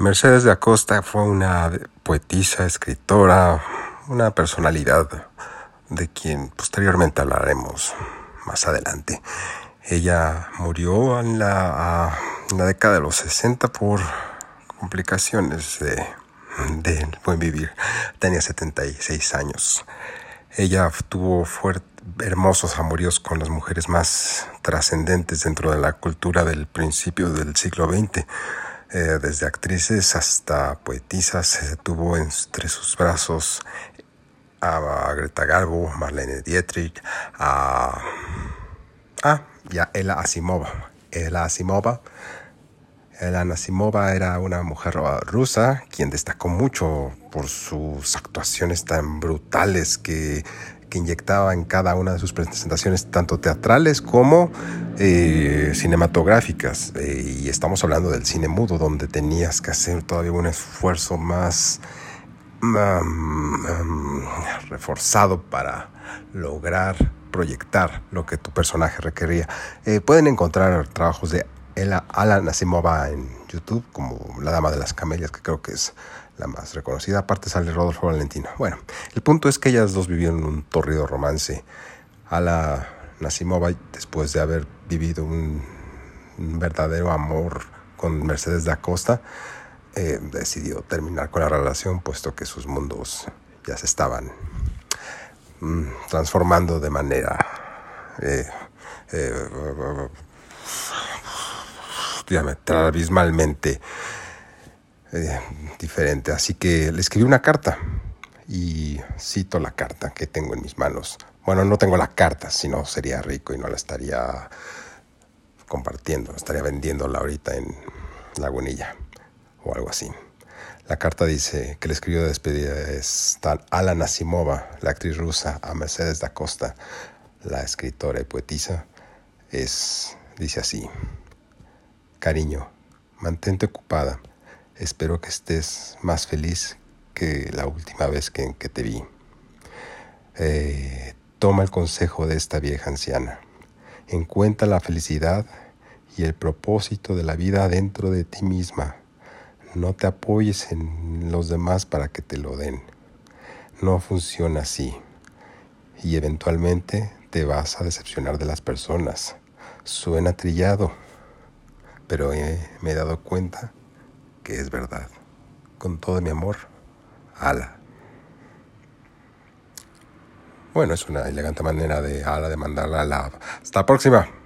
Mercedes de Acosta fue una poetisa, escritora, una personalidad de quien posteriormente hablaremos más adelante. Ella murió en la, década de los 60 por complicaciones de, buen vivir. Tenía 76 años. Ella tuvo hermosos amoríos con las mujeres más trascendentes dentro de la cultura del principio del siglo XX eh, desde actrices hasta poetisas, se tuvo entre sus brazos a Greta Garbo, Marlene Dietrich, a, ah, y Ella Asimova. Ella Asimova. Ella Asimova era una mujer rusa quien destacó mucho por sus actuaciones tan brutales que inyectaba en cada una de sus presentaciones, tanto teatrales como eh, cinematográficas. Eh, y estamos hablando del cine mudo, donde tenías que hacer todavía un esfuerzo más reforzado para lograr proyectar lo que tu personaje requería. Eh, pueden encontrar trabajos de Alan Asimova en YouTube, como La Dama de las Camelias, que creo que es la más reconocida. Aparte sale Rodolfo Valentino. Bueno, el punto es que ellas dos vivieron un torrido romance. A la Nasimova, después de haber vivido un, verdadero amor con Mercedes da Costa, eh, decidió terminar con la relación, puesto que sus mundos ya se estaban mm, transformando de manera eh, eh, diametral, abismalmente eh, diferente. Así que le escribí una carta y cito la carta que tengo en mis manos. Bueno, no tengo la carta, si no sería rico y no la estaría compartiendo, estaría vendiéndola ahorita en Lagunilla o algo así. La carta dice que le escribió de despedida es tal Alan Asimova, la actriz rusa, a Mercedes da Costa, la escritora y poetisa, es, dice así, cariño, mantente ocupada Espero que estés más feliz que la última vez que, te vi. Eh, toma el consejo de esta vieja anciana. Encuentra la felicidad y el propósito de la vida dentro de ti misma. No te apoyes en los demás para que te lo den. No funciona así. Y eventualmente te vas a decepcionar de las personas. Suena trillado, pero me he dado cuenta que es verdad. Con todo mi amor, Ala. Bueno, es una elegante manera de Ala de mandarla a la... Hasta la próxima.